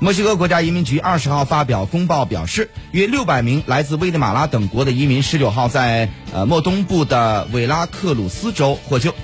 墨西哥国家移民局二十号发表公报表示约六百名来自危地马拉等国的移民十九号在呃墨东部的韦拉克鲁斯州获救。